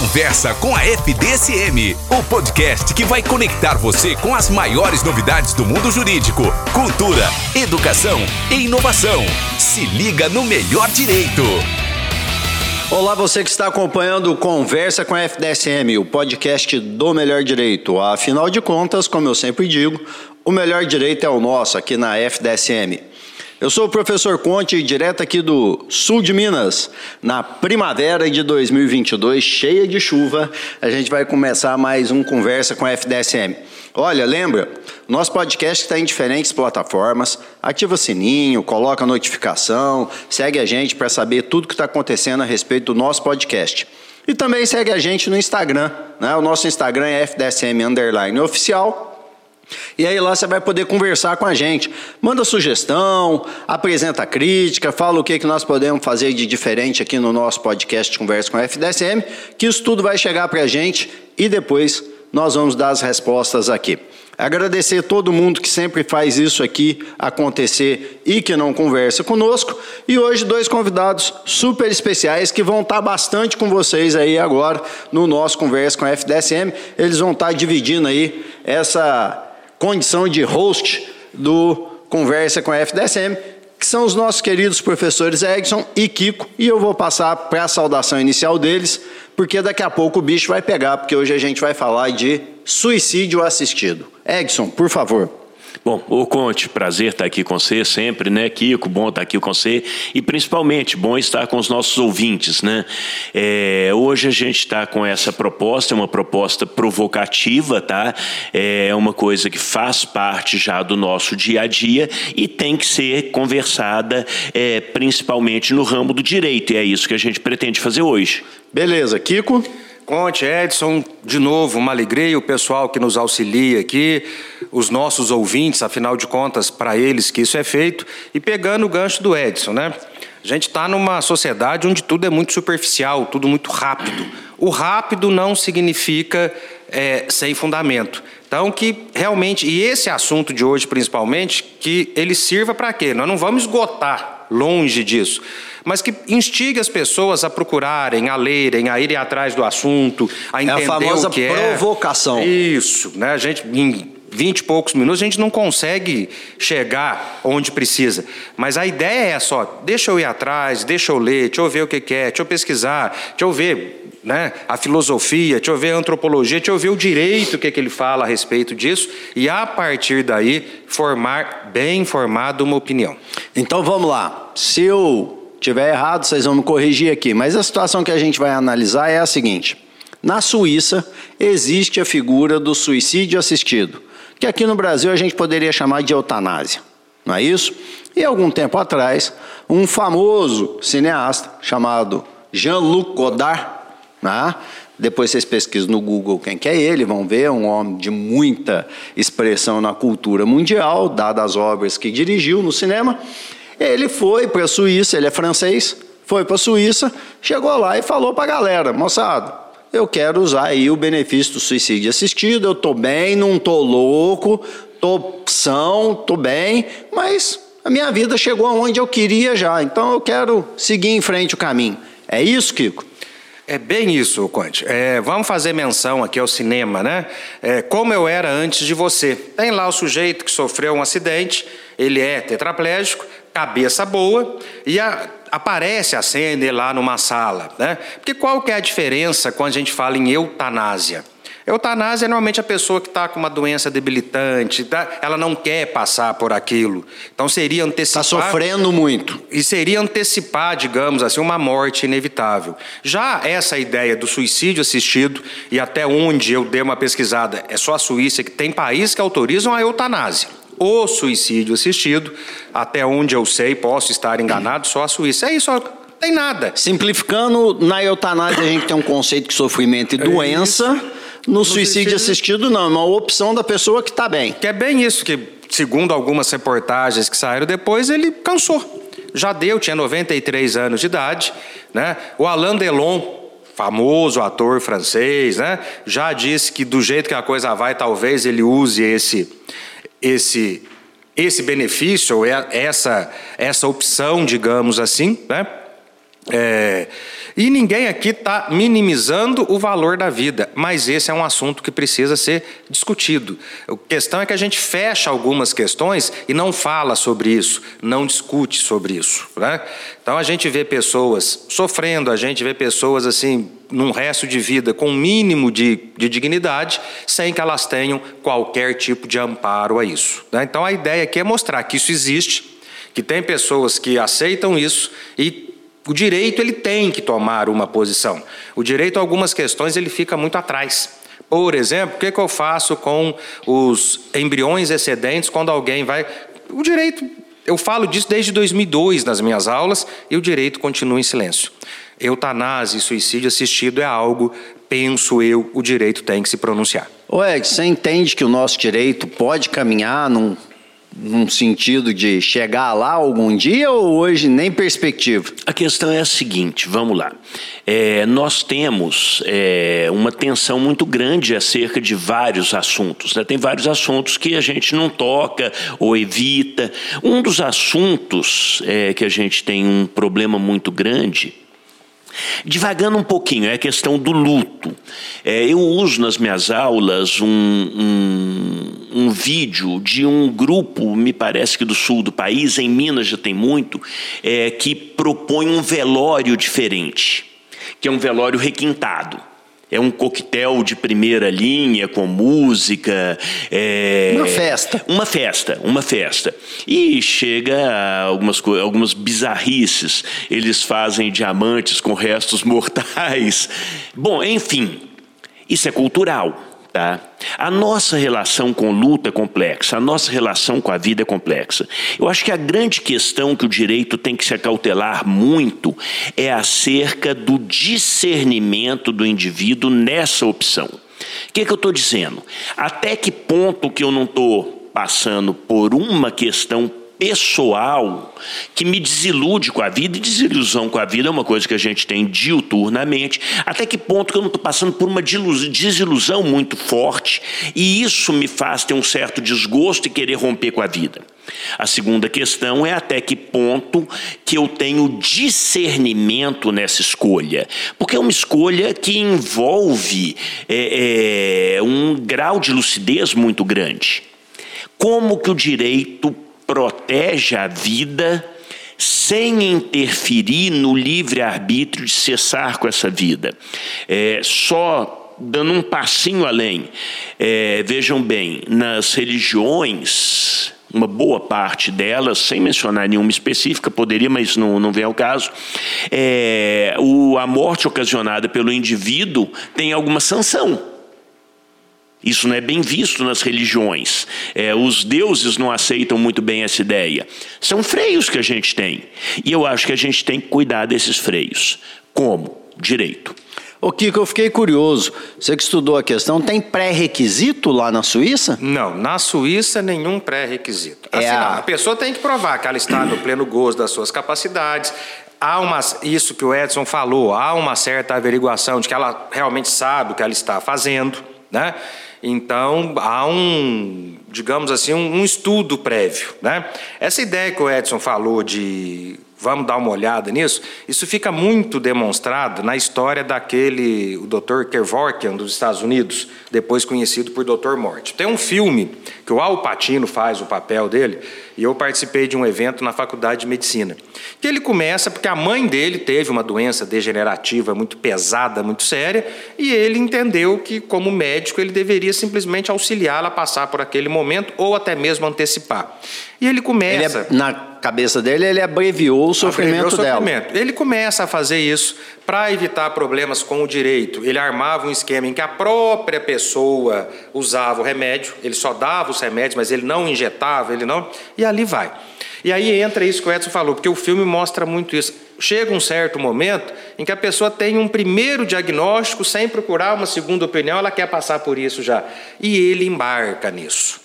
Conversa com a FDSM, o podcast que vai conectar você com as maiores novidades do mundo jurídico, cultura, educação e inovação. Se liga no melhor direito. Olá, você que está acompanhando Conversa com a FDSM, o podcast do melhor direito. Afinal de contas, como eu sempre digo, o melhor direito é o nosso aqui na FDSM. Eu sou o professor Conte, direto aqui do sul de Minas, na primavera de 2022, cheia de chuva. A gente vai começar mais um Conversa com a FDSM. Olha, lembra, nosso podcast está em diferentes plataformas. Ativa o sininho, coloca a notificação, segue a gente para saber tudo que está acontecendo a respeito do nosso podcast. E também segue a gente no Instagram. Né? O nosso Instagram é FDSM Oficial. E aí lá você vai poder conversar com a gente. Manda sugestão, apresenta crítica, fala o que, que nós podemos fazer de diferente aqui no nosso podcast Conversa com a FDSM, que isso tudo vai chegar para a gente e depois nós vamos dar as respostas aqui. Agradecer todo mundo que sempre faz isso aqui acontecer e que não conversa conosco. E hoje dois convidados super especiais que vão estar bastante com vocês aí agora no nosso Conversa com a FDSM. Eles vão estar dividindo aí essa condição de host do Conversa com a FDSM, que são os nossos queridos professores Edson e Kiko, e eu vou passar para a saudação inicial deles, porque daqui a pouco o bicho vai pegar, porque hoje a gente vai falar de suicídio assistido. Edson, por favor. Bom, o Conte, prazer estar aqui com você sempre, né, Kiko? Bom estar aqui com você e principalmente bom estar com os nossos ouvintes, né? É, hoje a gente está com essa proposta, é uma proposta provocativa, tá? É uma coisa que faz parte já do nosso dia a dia e tem que ser conversada é, principalmente no ramo do direito e é isso que a gente pretende fazer hoje. Beleza, Kiko? Conte, Edson, de novo, uma alegria, o pessoal que nos auxilia aqui, os nossos ouvintes, afinal de contas, para eles que isso é feito, e pegando o gancho do Edson, né? A gente está numa sociedade onde tudo é muito superficial, tudo muito rápido. O rápido não significa é, sem fundamento. Então, que realmente, e esse assunto de hoje principalmente, que ele sirva para quê? Nós não vamos esgotar longe disso mas que instigue as pessoas a procurarem, a lerem, a irem atrás do assunto, a entender é a famosa o que provocação. é. provocação. Isso, né? A gente em vinte e poucos minutos a gente não consegue chegar onde precisa. Mas a ideia é só, deixa eu ir atrás, deixa eu ler, deixa eu ver o que é, deixa eu pesquisar, deixa eu ver né, a filosofia, deixa eu ver a antropologia, deixa eu ver o direito, o que, é que ele fala a respeito disso, e a partir daí formar bem informado uma opinião. Então vamos lá. Se eu tiver errado, vocês vão me corrigir aqui. Mas a situação que a gente vai analisar é a seguinte: na Suíça existe a figura do suicídio assistido, que aqui no Brasil a gente poderia chamar de eutanásia, não é isso? E algum tempo atrás, um famoso cineasta chamado Jean-Luc Godard, né? depois vocês pesquisam no Google quem que é ele, vão ver, um homem de muita expressão na cultura mundial, dadas as obras que dirigiu no cinema, ele foi para a Suíça, ele é francês, foi para a Suíça, chegou lá e falou para a galera, moçada, eu quero usar aí o benefício do suicídio assistido, eu estou bem, não estou louco, estou são, estou bem, mas a minha vida chegou aonde eu queria já, então eu quero seguir em frente o caminho. É isso, Kiko? É bem isso, Conte. É, vamos fazer menção aqui ao cinema, né? É, como eu era antes de você. Tem lá o sujeito que sofreu um acidente, ele é tetraplégico, cabeça boa, e a, aparece a cena lá numa sala. Né? Porque qual que é a diferença quando a gente fala em eutanásia? Eutanásia é normalmente a pessoa que está com uma doença debilitante, tá? ela não quer passar por aquilo. Então seria antecipar. Está sofrendo muito. E seria antecipar, digamos assim, uma morte inevitável. Já essa ideia do suicídio assistido, e até onde eu dei uma pesquisada, é só a Suíça que tem países que autorizam a eutanásia o suicídio assistido, até onde eu sei, posso estar enganado, só a Suíça. É isso, tem nada. Simplificando, na eutanásia a gente tem um conceito de sofrimento e é doença. É no, no suicídio, suicídio, assistido, não, é uma opção da pessoa que está bem. Que é bem isso, que segundo algumas reportagens que saíram depois, ele cansou. Já deu, tinha 93 anos de idade. Né? O Alain Delon, famoso ator francês, né? já disse que do jeito que a coisa vai, talvez ele use esse esse esse benefício ou é essa essa opção, digamos assim, né? É, e ninguém aqui está minimizando o valor da vida, mas esse é um assunto que precisa ser discutido. A questão é que a gente fecha algumas questões e não fala sobre isso, não discute sobre isso. Né? Então a gente vê pessoas sofrendo, a gente vê pessoas assim num resto de vida com um mínimo de, de dignidade, sem que elas tenham qualquer tipo de amparo a isso. Né? Então a ideia aqui é mostrar que isso existe, que tem pessoas que aceitam isso e o direito ele tem que tomar uma posição. O direito, algumas questões, ele fica muito atrás. Por exemplo, o que, que eu faço com os embriões excedentes quando alguém vai. O direito, eu falo disso desde 2002 nas minhas aulas e o direito continua em silêncio. Eutanásia e suicídio assistido é algo, penso eu, o direito tem que se pronunciar. Ed, você entende que o nosso direito pode caminhar num num sentido de chegar lá algum dia ou hoje nem perspectiva? A questão é a seguinte, vamos lá. É, nós temos é, uma tensão muito grande acerca de vários assuntos. Né? Tem vários assuntos que a gente não toca ou evita. Um dos assuntos é, que a gente tem um problema muito grande Divagando um pouquinho, é a questão do luto. É, eu uso nas minhas aulas um, um, um, vídeo de um grupo, me parece que do sul do país, em Minas já tem muito, é, que propõe um velório diferente, que é um velório requintado. É um coquetel de primeira linha com música. É... Uma festa. Uma festa, uma festa. E chega algumas, algumas bizarrices. Eles fazem diamantes com restos mortais. Bom, enfim, isso é cultural. Tá? A nossa relação com luta é complexa, a nossa relação com a vida é complexa. Eu acho que a grande questão que o direito tem que se acautelar muito é acerca do discernimento do indivíduo nessa opção. O que, é que eu estou dizendo? Até que ponto que eu não estou passando por uma questão pessoal que me desilude com a vida, e desilusão com a vida é uma coisa que a gente tem diuturnamente. Até que ponto que eu não estou passando por uma desilusão muito forte e isso me faz ter um certo desgosto e querer romper com a vida. A segunda questão é até que ponto que eu tenho discernimento nessa escolha, porque é uma escolha que envolve é, é, um grau de lucidez muito grande. Como que o direito protege a vida sem interferir no livre-arbítrio de cessar com essa vida. É, só dando um passinho além, é, vejam bem, nas religiões, uma boa parte delas, sem mencionar nenhuma específica, poderia, mas não, não vem ao caso, é, o, a morte ocasionada pelo indivíduo tem alguma sanção. Isso não é bem visto nas religiões. É, os deuses não aceitam muito bem essa ideia. São freios que a gente tem. E eu acho que a gente tem que cuidar desses freios. Como? Direito. Ô Kiko, eu fiquei curioso. Você que estudou a questão, tem pré-requisito lá na Suíça? Não, na Suíça nenhum pré-requisito. É assim, a... a pessoa tem que provar que ela está no pleno gozo das suas capacidades, há uma, isso que o Edson falou, há uma certa averiguação de que ela realmente sabe o que ela está fazendo, né? Então, há um, digamos assim, um, um estudo prévio. Né? Essa ideia que o Edson falou de vamos dar uma olhada nisso, isso fica muito demonstrado na história daquele, o Dr. Kevorkian dos Estados Unidos, depois conhecido por Dr. Morte. Tem um filme que o Al Pacino faz o papel dele, e eu participei de um evento na Faculdade de Medicina. Que ele começa porque a mãe dele teve uma doença degenerativa muito pesada, muito séria, e ele entendeu que, como médico, ele deveria simplesmente auxiliá-la a passar por aquele momento ou até mesmo antecipar. E ele começa. Ele é, na cabeça dele, ele abreviou o sofrimento, abreviou o sofrimento. dela. Ele começa a fazer isso para evitar problemas com o direito. Ele armava um esquema em que a própria pessoa usava o remédio, ele só dava os remédios, mas ele não injetava, ele não. E ali vai. E aí entra isso que o Edson falou, porque o filme mostra muito isso. Chega um certo momento em que a pessoa tem um primeiro diagnóstico sem procurar uma segunda opinião, ela quer passar por isso já. E ele embarca nisso.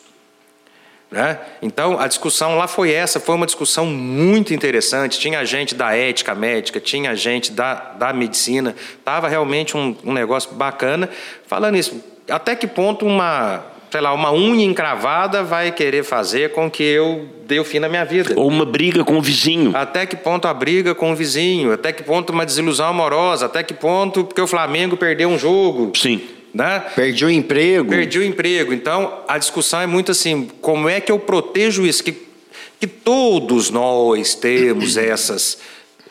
Né? Então, a discussão lá foi essa, foi uma discussão muito interessante. Tinha gente da ética médica, tinha gente da, da medicina, estava realmente um, um negócio bacana. Falando isso, até que ponto uma sei lá, uma unha encravada vai querer fazer com que eu dê o fim na minha vida. Ou uma briga com o vizinho. Até que ponto a briga com o vizinho? Até que ponto uma desilusão amorosa? Até que ponto porque o Flamengo perdeu um jogo? Sim. Né? Perdi o emprego. Perdi o emprego. Então, a discussão é muito assim: como é que eu protejo isso? Que, que todos nós temos essas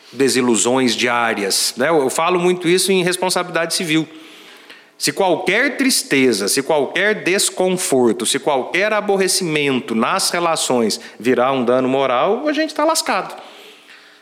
desilusões diárias. Né? Eu falo muito isso em responsabilidade civil. Se qualquer tristeza, se qualquer desconforto, se qualquer aborrecimento nas relações virar um dano moral, a gente está lascado.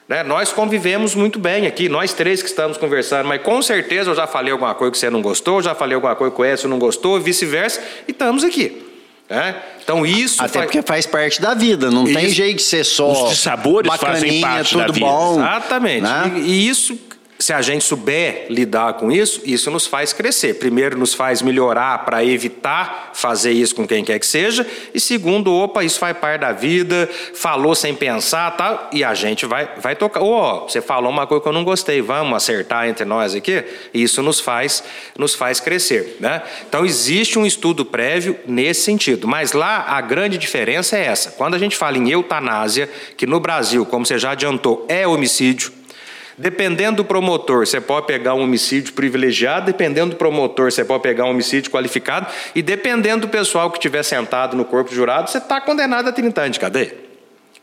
Né? Nós convivemos muito bem aqui, nós três que estamos conversando, mas com certeza eu já falei alguma coisa que você não gostou, já falei alguma coisa que o Edson não gostou, vice-versa, e estamos aqui. Né? Então isso até faz... porque faz parte da vida, não isso. tem jeito de ser só os sabores fazem parte tudo da vida. bom, exatamente. Né? E, e isso se a gente souber lidar com isso, isso nos faz crescer. Primeiro, nos faz melhorar para evitar fazer isso com quem quer que seja. E segundo, opa, isso faz parte da vida, falou sem pensar tal, e a gente vai, vai tocar. Oh, você falou uma coisa que eu não gostei, vamos acertar entre nós aqui? Isso nos faz, nos faz crescer. Né? Então, existe um estudo prévio nesse sentido. Mas lá a grande diferença é essa. Quando a gente fala em eutanásia, que no Brasil, como você já adiantou, é homicídio, Dependendo do promotor, você pode pegar um homicídio privilegiado, dependendo do promotor, você pode pegar um homicídio qualificado, e dependendo do pessoal que estiver sentado no corpo jurado, você está condenado a 30 anos de cadeia.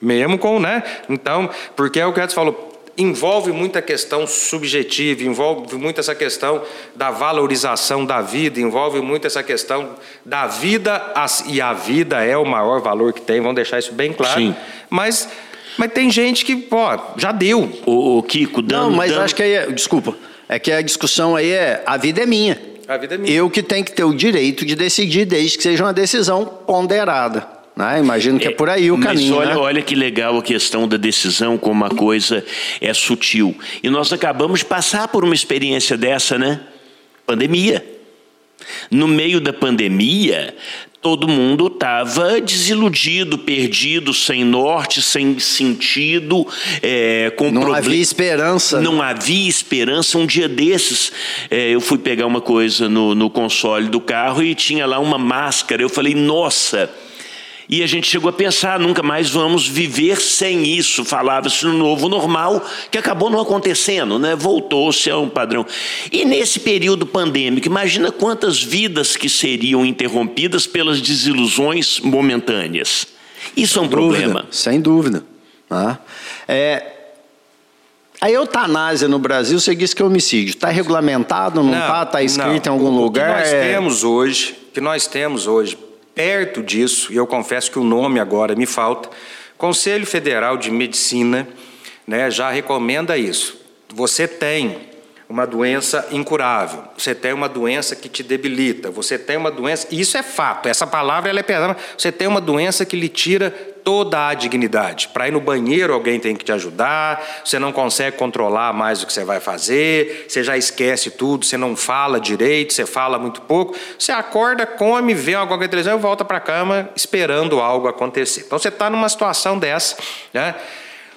Mesmo com, né? Então, porque é o que o falou, envolve muita questão subjetiva, envolve muito essa questão da valorização da vida, envolve muito essa questão da vida, e a vida é o maior valor que tem, vamos deixar isso bem claro. Sim. Mas mas tem gente que, pô, já deu. O, o Kiko, dando. Não, mas dando... acho que aí, é, desculpa, é que a discussão aí é: a vida é minha. A vida é minha. Eu que tenho que ter o direito de decidir, desde que seja uma decisão ponderada. Né? Imagino que é, é por aí o mas caminho. Mas olha, né? olha que legal a questão da decisão, como a coisa é sutil. E nós acabamos de passar por uma experiência dessa, né? Pandemia. No meio da pandemia, todo mundo estava desiludido, perdido, sem norte, sem sentido, é, com não havia esperança. Não havia esperança. Um dia desses, é, eu fui pegar uma coisa no, no console do carro e tinha lá uma máscara. Eu falei, nossa e a gente chegou a pensar, nunca mais vamos viver sem isso. Falava-se no novo normal, que acabou não acontecendo, né? Voltou-se a um padrão. E nesse período pandêmico, imagina quantas vidas que seriam interrompidas pelas desilusões momentâneas. Isso é um sem problema. Dúvida, sem dúvida. Ah, é, a eutanásia no Brasil, você disse que é homicídio. Está regulamentado, não está? Está escrito não. em algum lugar? O que nós é... temos hoje, que nós temos hoje, perto disso, e eu confesso que o nome agora me falta, Conselho Federal de Medicina né, já recomenda isso. Você tem uma doença incurável, você tem uma doença que te debilita, você tem uma doença, isso é fato, essa palavra ela é pesada, você tem uma doença que lhe tira toda a dignidade. Para ir no banheiro alguém tem que te ajudar, você não consegue controlar mais o que você vai fazer, você já esquece tudo, você não fala direito, você fala muito pouco, você acorda, come, vê alguma coisa televisão e volta para a cama esperando algo acontecer. Então você está numa situação dessa, né?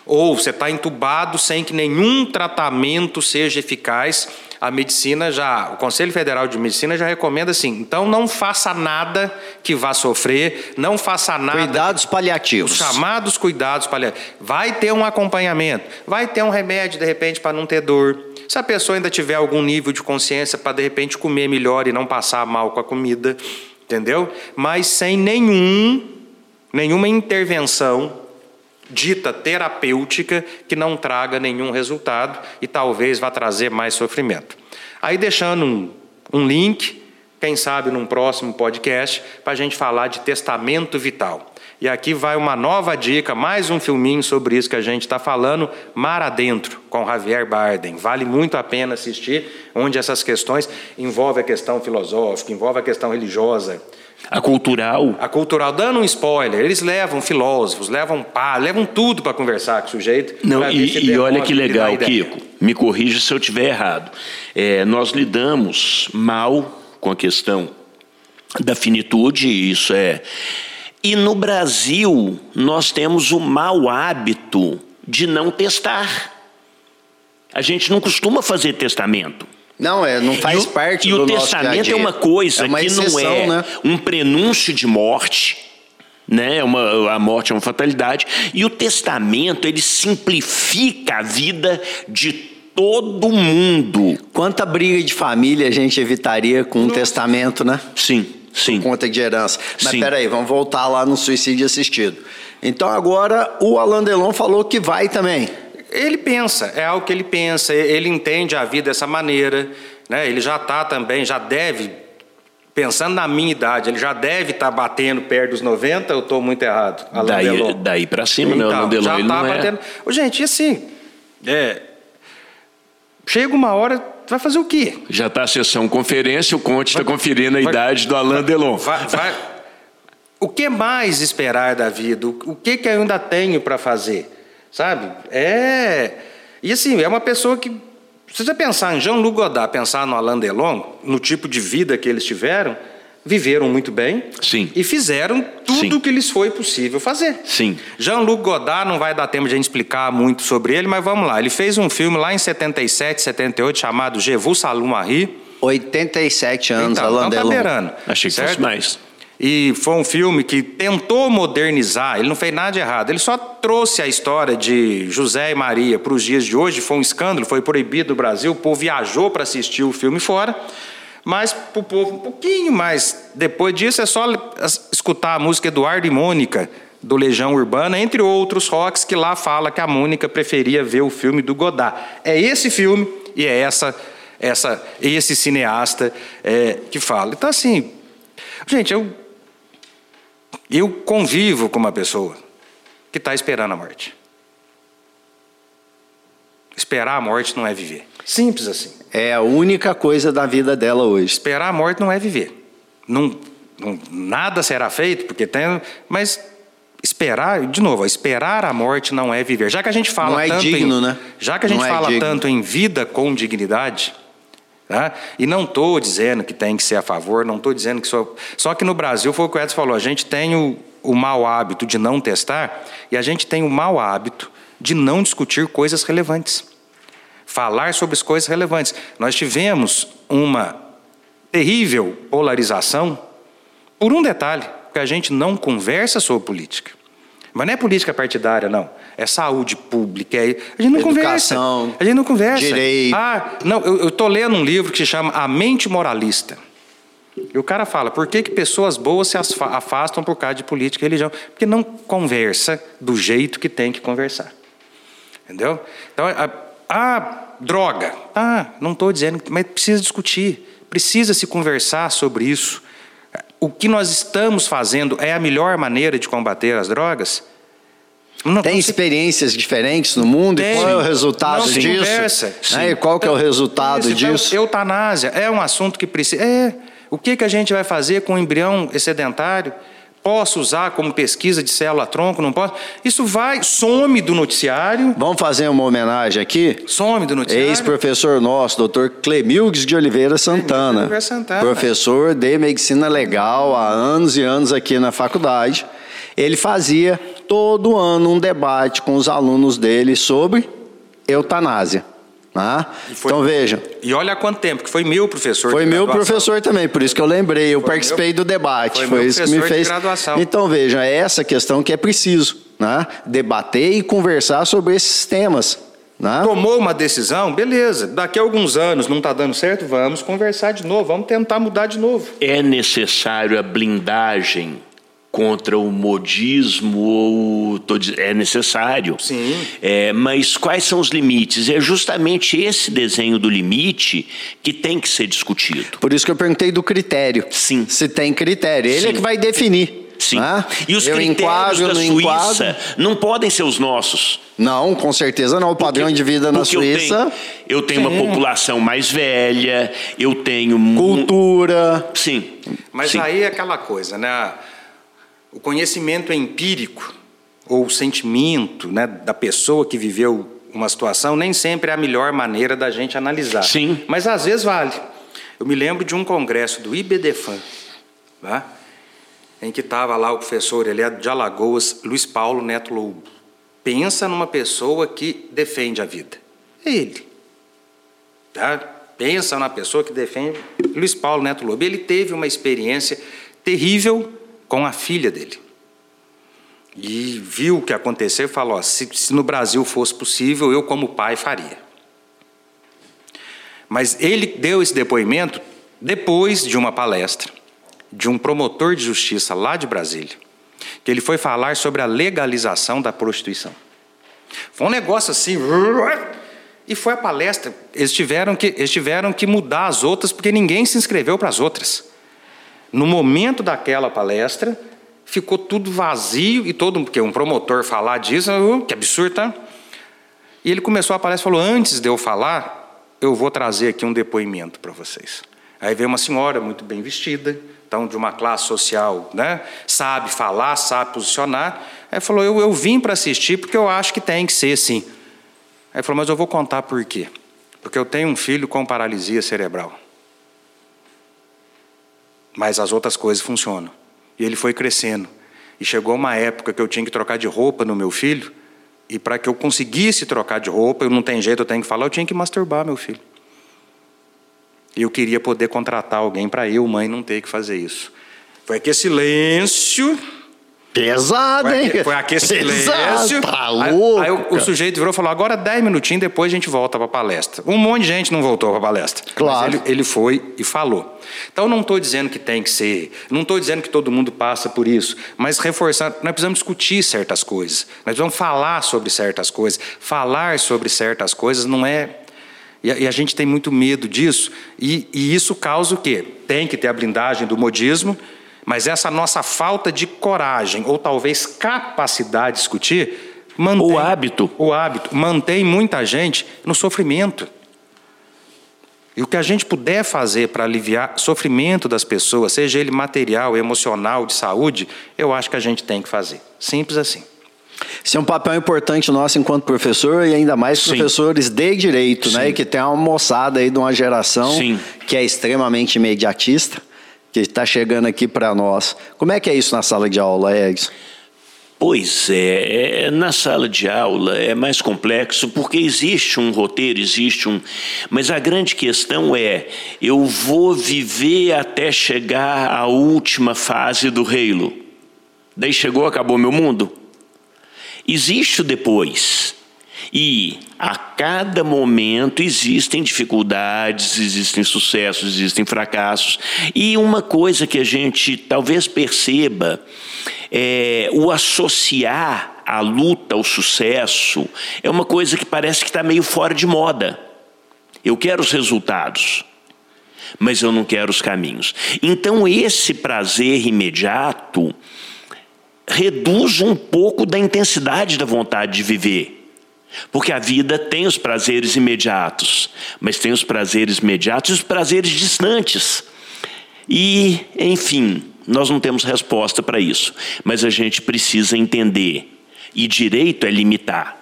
Ou você está entubado sem que nenhum tratamento seja eficaz, a medicina já, o Conselho Federal de Medicina já recomenda assim, então não faça nada que vá sofrer, não faça nada. Cuidados paliativos. Chamados cuidados paliativos. Vai ter um acompanhamento, vai ter um remédio de repente para não ter dor. Se a pessoa ainda tiver algum nível de consciência para de repente comer melhor e não passar mal com a comida, entendeu? Mas sem nenhum nenhuma intervenção dita terapêutica que não traga nenhum resultado e talvez vá trazer mais sofrimento. Aí deixando um, um link, quem sabe num próximo podcast, para a gente falar de testamento vital. E aqui vai uma nova dica, mais um filminho sobre isso que a gente está falando, Mar Adentro, com Javier Bardem. Vale muito a pena assistir, onde essas questões envolvem a questão filosófica, envolve a questão religiosa, a cultural. A cultural, dando um spoiler, eles levam filósofos, levam pá, levam tudo para conversar com o sujeito. Não, e, e olha que legal, Kiko, me corrija se eu estiver errado. É, nós lidamos mal com a questão da finitude, isso é. E no Brasil, nós temos o mau hábito de não testar. A gente não costuma fazer testamento. Não, é, não faz e o, parte e do o nosso testamento dia a dia. é uma coisa É uma que exceção, não é né? um prenúncio de morte, né? É Uma, a morte é uma fatalidade. E o testamento ele simplifica a vida de todo mundo. Quanta briga de família a gente evitaria com um testamento, né? Sim, sim. Conta de herança. Mas Sim. peraí, vamos voltar lá no suicídio assistido. Então agora o Alain Delon falou que vai também. Ele pensa, é algo que ele pensa, ele entende a vida dessa maneira, né? ele já está também, já deve, pensando na minha idade, ele já deve estar batendo perto dos 90, eu estou muito errado? Alain Daí, Delon? daí para cima, né? O Então, Alain Delon, já tá não é... batendo. Ô, Gente, e assim, é, chega uma hora, vai fazer o quê? Já está a sessão conferência, o Conte está conferindo a idade do Alain Delon. Vai- vai- o que mais esperar da vida? O, o que, que eu ainda tenho para fazer? Sabe? É. E assim, é uma pessoa que. Se você pensar em Jean-Luc Godard, pensar no Alain Delon, no tipo de vida que eles tiveram, viveram muito bem Sim. e fizeram tudo o que lhes foi possível fazer. Sim. Jean-Luc Godard, não vai dar tempo de a gente explicar muito sobre ele, mas vamos lá. Ele fez um filme lá em 77, 78, chamado Je vous salue Marie. 87 anos, Então, Alain então tá Delon. beirando. Achei que fosse certo? mais. E foi um filme que tentou modernizar, ele não fez nada de errado, ele só trouxe a história de José e Maria para os dias de hoje, foi um escândalo, foi proibido no Brasil, o povo viajou para assistir o filme fora, mas para o povo um pouquinho mais depois disso é só escutar a música Eduardo e Mônica, do Legião Urbana, entre outros rocks, que lá fala que a Mônica preferia ver o filme do Godard. É esse filme e é essa, essa esse cineasta é, que fala. Então, assim, gente, eu eu convivo com uma pessoa que está esperando a morte. Esperar a morte não é viver. Simples assim. É a única coisa da vida dela hoje. Esperar a morte não é viver. Não, não- nada será feito, porque tem. Mas esperar, de novo, esperar a morte não é viver. Já que a gente fala Não é tanto digno, em, né? Já que a gente Não é fala digno. tanto em vida com dignidade, tá? e não estou dizendo que tem que ser a favor, não estou dizendo que sou. Só que no Brasil foi o que o Edson falou: a gente tem o, o mau hábito de não testar e a gente tem o mau hábito de não discutir coisas relevantes falar sobre as coisas relevantes. Nós tivemos uma terrível polarização por um detalhe, porque a gente não conversa sobre política. Mas não é política partidária, não. É saúde pública. É... A gente não Educação, conversa. A gente não conversa. direito. Ah, não, eu estou lendo um livro que se chama A Mente Moralista. E o cara fala, por que, que pessoas boas se afastam por causa de política e religião? Porque não conversa do jeito que tem que conversar. Entendeu? Então, a, a droga. Ah, não estou dizendo, mas precisa discutir, precisa se conversar sobre isso. O que nós estamos fazendo é a melhor maneira de combater as drogas? Não, Tem experiências diferentes no mundo e Tem. qual é o resultado Não disso? conversa. Né? E qual que é o resultado Isso, então, disso? Eutanásia é um assunto que precisa. É. O que, que a gente vai fazer com o embrião excedentário? Posso usar como pesquisa de célula-tronco? Não posso? Isso vai, some do noticiário. Vamos fazer uma homenagem aqui? Some do noticiário. Ex-professor nosso, doutor Clemilgues de Oliveira Santana. Oliveira Santana. Professor de medicina legal há anos e anos aqui na faculdade. Ele fazia todo ano um debate com os alunos dele sobre eutanásia. Né? foi- Então vejam, E olha há quanto tempo, que foi meu professor. foi de meu graduação. professor também, por isso que eu lembrei, eu Foi participei meu- do debate, foi foi, isso que me fez. graduação. Então veja, é essa questão que é preciso, né? Debater e conversar sobre esses temas, né? Tomou uma decisão, beleza. Daqui a alguns anos não está dando certo, vamos conversar de novo, vamos tentar mudar de novo. É necessário a blindagem contra o modismo ou tô é necessário. Sim. É, mas quais são os limites? É justamente esse desenho do limite que tem que ser discutido. Por isso que eu perguntei do critério. Sim. Se tem critério, ele Sim. é que vai definir. Sim. né? E os eu critérios enquadro, da não Suíça enquadro. não podem ser os nossos. Não, com certeza não. O padrão Porque- de vida na porque eu Suíça, tenho- Eu tenho, uma população mais velha, eu tenho. cultura. Sim. Mas sim. aí é aquela coisa, né? O conhecimento empírico ou o sentimento né, da pessoa que viveu uma situação nem sempre é a melhor maneira da gente analisar. Sim. Mas às vezes vale. Eu me lembro de um congresso do IBDFAN, né, em que estava lá o professor, ele é de Alagoas, Luiz Paulo Neto Lobo. Pensa numa pessoa que defende a vida. É ele. Tá? Pensa na pessoa que defende Luiz Paulo Neto Lobo. Ele teve uma experiência terrível com a filha dele. E viu o que aconteceu e falou: se, se no Brasil fosse possível, eu, como pai, faria. Mas ele deu esse depoimento depois de uma palestra de um promotor de justiça lá de Brasília, que ele foi falar sobre a legalização da prostituição. Foi um negócio assim. E foi a palestra. Eles tiveram que, eles tiveram que mudar as outras, porque ninguém se inscreveu para as outras. No momento daquela palestra, ficou tudo vazio e todo. Porque um promotor falar disso, que absurdo, tá? E ele começou a palestra e falou: Antes de eu falar, eu vou trazer aqui um depoimento para vocês. Aí veio uma senhora muito bem vestida, então de uma classe social, né? Sabe falar, sabe posicionar. Aí falou: Eu, eu vim para assistir porque eu acho que tem que ser assim. Aí falou: Mas eu vou contar por quê. Porque eu tenho um filho com paralisia cerebral. Mas as outras coisas funcionam. E ele foi crescendo. E chegou uma época que eu tinha que trocar de roupa no meu filho. E para que eu conseguisse trocar de roupa, eu não tem jeito, eu tenho que falar, eu tinha que masturbar meu filho. E eu queria poder contratar alguém para eu, mãe, não ter que fazer isso. Foi aquele silêncio. Pesado, Foi, hein? foi aquele silêncio. Tá aí, louco. aí o, o sujeito virou e falou: agora 10 minutinhos, depois a gente volta para a palestra. Um monte de gente não voltou para a palestra. Claro. Mas ele, ele foi e falou. Então, não estou dizendo que tem que ser, não estou dizendo que todo mundo passa por isso, mas reforçando, nós precisamos discutir certas coisas, nós precisamos falar sobre certas coisas. Falar sobre certas coisas não é e a, e a gente tem muito medo disso, e, e, isso causa o quê? Tem que ter a blindagem do modismo, mas essa nossa falta de coragem, ou talvez capacidade de discutir, mantém, o hábito. O hábito mantém muita gente no sofrimento. E o que a gente puder fazer para aliviar o sofrimento das pessoas, seja ele material, emocional, de saúde, eu acho que a gente tem que fazer. Simples assim. Esse é um papel importante nosso enquanto professor e ainda mais Sim. professores de direito, Sim. né? E que tem uma moçada aí de uma geração Sim. que é extremamente imediatista, que está chegando aqui para nós. Como é que é isso na sala de aula, Edson? Pois é, é, na sala de aula é mais complexo porque existe um roteiro, existe um. Mas a grande questão é: eu vou viver até chegar à última fase do reino. Daí chegou, acabou meu mundo? Existe o depois. E a cada momento existem dificuldades, existem sucessos, existem fracassos. E uma coisa que a gente talvez perceba é o associar a luta ao sucesso é uma coisa que parece que está meio fora de moda. Eu quero os resultados, mas eu não quero os caminhos. Então, esse prazer imediato reduz um pouco da intensidade da vontade de viver. Porque a vida tem os prazeres imediatos, mas tem os prazeres imediatos e os prazeres distantes. E, enfim, nós não temos resposta para isso, mas a gente precisa entender. E direito é limitar.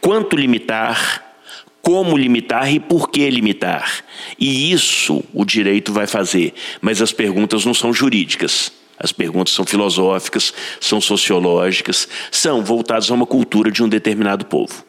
Quanto limitar, como limitar e por que limitar. E isso o direito vai fazer, mas as perguntas não são jurídicas. As perguntas são filosóficas, são sociológicas, são voltadas a uma cultura de um determinado povo.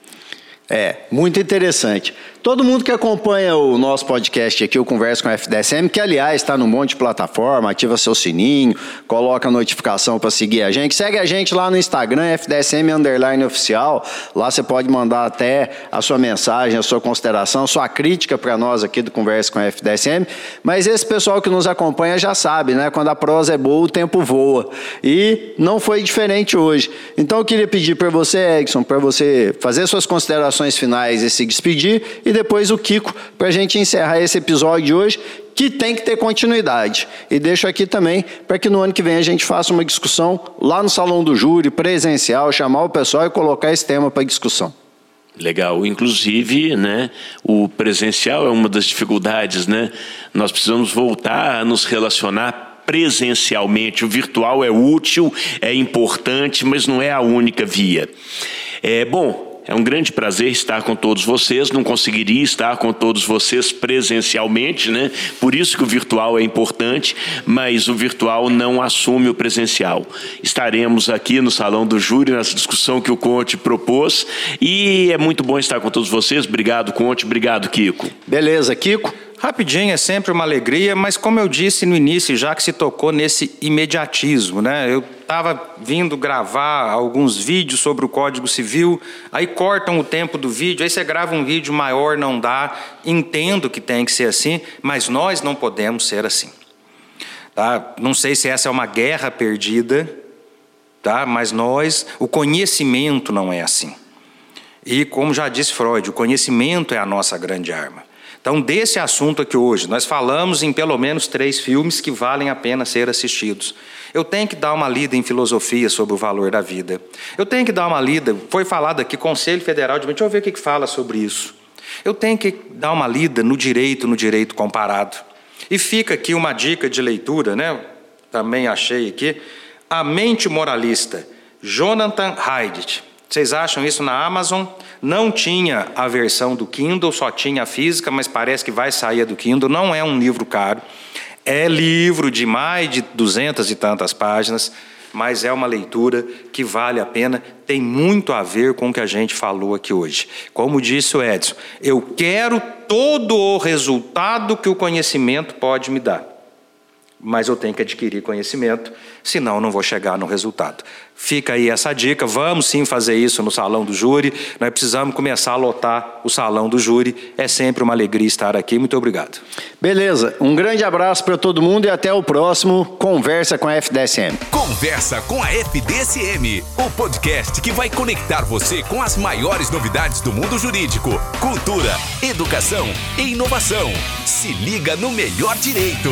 É, muito interessante. Todo mundo que acompanha o nosso podcast aqui, o Converso com a FDSM, que aliás está num monte de plataforma, ativa seu sininho, coloca a notificação para seguir a gente. Segue a gente lá no Instagram, FDSM Underline Oficial. Lá você pode mandar até a sua mensagem, a sua consideração, sua crítica para nós aqui do Converso com a FDSM. Mas esse pessoal que nos acompanha já sabe, né? Quando a prosa é boa, o tempo voa. E não foi diferente hoje. Então eu queria pedir para você, Edson, para você fazer suas considerações finais e se despedir e depois o Kiko para a gente encerrar esse episódio de hoje, que tem que ter continuidade. E deixo aqui também para que no ano que vem a gente faça uma discussão lá no Salão do Júri, presencial, chamar o pessoal e colocar esse tema para discussão. Legal, inclusive, né, o presencial é uma das dificuldades, né? Nós precisamos voltar a nos relacionar presencialmente. O virtual é útil, é importante, mas não é a única via. É bom. É um grande prazer estar com todos vocês. Não conseguiria estar com todos vocês presencialmente, né? Por isso que o virtual é importante, mas o virtual não assume o presencial. Estaremos aqui no Salão do Júri, nessa discussão que o Conte propôs, e é muito bom estar com todos vocês. Obrigado, Conte. Obrigado, Kiko. Beleza, Kiko? Rapidinho, é sempre uma alegria, mas como eu disse no início, já que se tocou nesse imediatismo, né? Eu estava vindo gravar alguns vídeos sobre o Código Civil, aí cortam o tempo do vídeo, aí você grava um vídeo maior, não dá. Entendo que tem que ser assim, mas nós não podemos ser assim. Tá? Não sei se essa é uma guerra perdida, tá? mas nós, o conhecimento não é assim. E como já disse Freud, o conhecimento é a nossa grande arma. Então, desse assunto aqui hoje, nós falamos em pelo menos três filmes que valem a pena ser assistidos. Eu tenho que dar uma lida em filosofia sobre o valor da vida. Eu tenho que dar uma lida, foi falado aqui, Conselho Federal de Deixa eu ver o que fala sobre isso. Eu tenho que dar uma lida no direito, no direito comparado. E fica aqui uma dica de leitura, né? Também achei aqui. A Mente Moralista, Jonathan Haidt. Vocês acham isso na Amazon? Não tinha a versão do Kindle, só tinha a física, mas parece que vai sair do Kindle. Não é um livro caro. É livro de mais de duzentas e tantas páginas, mas é uma leitura que vale a pena, tem muito a ver com o que a gente falou aqui hoje. Como disse o Edson, eu quero todo o resultado que o conhecimento pode me dar mas eu tenho que adquirir conhecimento, senão não vou chegar no resultado. Fica aí essa dica, vamos sim fazer isso no salão do júri, nós precisamos começar a lotar o salão do júri, é sempre uma alegria estar aqui, muito obrigado. Beleza, um grande abraço para todo mundo e até o próximo Conversa com a FDSM. Conversa com a FDSM, o podcast que vai conectar você com as maiores novidades do mundo jurídico, cultura, educação e inovação. Se liga no melhor direito.